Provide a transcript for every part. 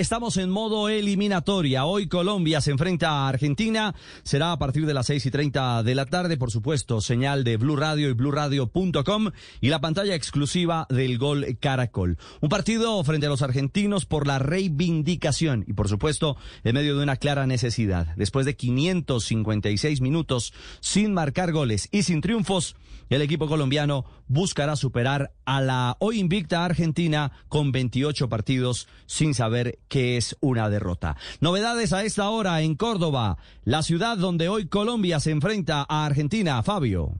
Estamos en modo eliminatoria. Hoy Colombia se enfrenta a Argentina. Será a partir de las seis y treinta de la tarde, por supuesto, señal de Blue Radio y BlueRadio.com y la pantalla exclusiva del Gol Caracol. Un partido frente a los argentinos por la reivindicación y, por supuesto, en medio de una clara necesidad. Después de 556 minutos sin marcar goles y sin triunfos, el equipo colombiano buscará superar a la hoy invicta Argentina con 28 partidos sin saber qué es una derrota. Novedades a esta hora en Córdoba, la ciudad donde hoy Colombia se enfrenta a Argentina. Fabio.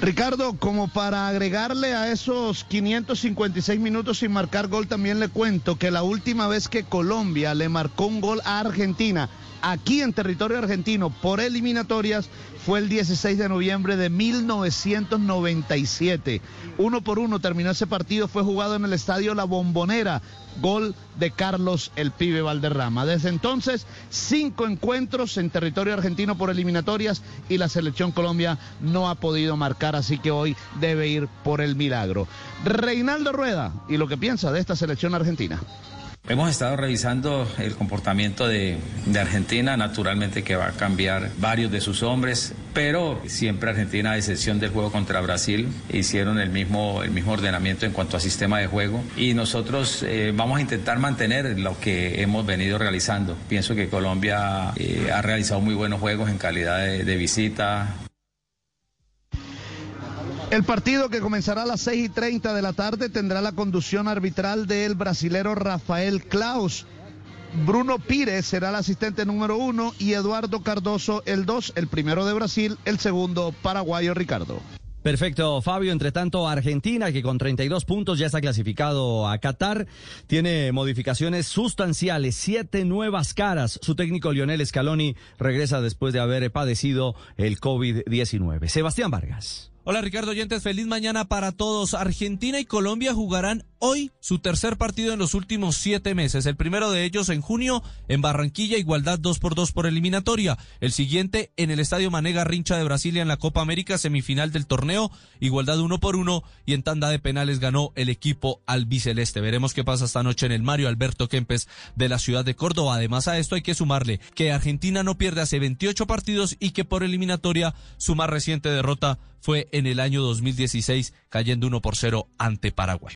Ricardo, como para agregarle a esos 556 minutos sin marcar gol, también le cuento que la última vez que Colombia le marcó un gol a Argentina aquí en territorio argentino por eliminatorias fue el 16 de noviembre de 1997. Uno por uno terminó ese partido, fue jugado en el estadio La Bombonera, gol de Carlos el Pibe Valderrama. Desde entonces, cinco encuentros en territorio argentino por eliminatorias y la selección Colombia no ha podido así que hoy debe ir por el milagro. Reinaldo Rueda y lo que piensa de esta selección argentina. Hemos estado revisando el comportamiento de, de, Argentina, naturalmente que va a cambiar varios de sus hombres, pero siempre Argentina, a excepción del juego contra Brasil, hicieron el mismo, el mismo ordenamiento en cuanto a sistema de juego y nosotros eh, vamos a intentar mantener lo que hemos venido realizando. Pienso que Colombia eh, ha realizado muy buenos juegos en calidad de, de visita, el partido que comenzará a las 6 y 30 de la tarde tendrá la conducción arbitral del brasilero Rafael Klaus. Bruno Pires será el asistente número uno y Eduardo Cardoso el dos, el primero de Brasil, el segundo paraguayo Ricardo. Perfecto, Fabio. Entre tanto, Argentina, que con 32 puntos ya está clasificado a Qatar, tiene modificaciones sustanciales, siete nuevas caras. Su técnico Lionel Scaloni regresa después de haber padecido el COVID-19. Sebastián Vargas. Hola Ricardo Oyentes, feliz mañana para todos. Argentina y Colombia jugarán hoy su tercer partido en los últimos siete meses. El primero de ellos en junio en Barranquilla, igualdad 2 por 2 por eliminatoria. El siguiente en el Estadio Manega Rincha de Brasilia en la Copa América, semifinal del torneo, igualdad 1 por 1 y en tanda de penales ganó el equipo albiceleste. Veremos qué pasa esta noche en el Mario Alberto Kempes de la ciudad de Córdoba. Además a esto hay que sumarle que Argentina no pierde hace 28 partidos y que por eliminatoria su más reciente derrota fue en el año 2016 cayendo 1 por 0 ante Paraguay.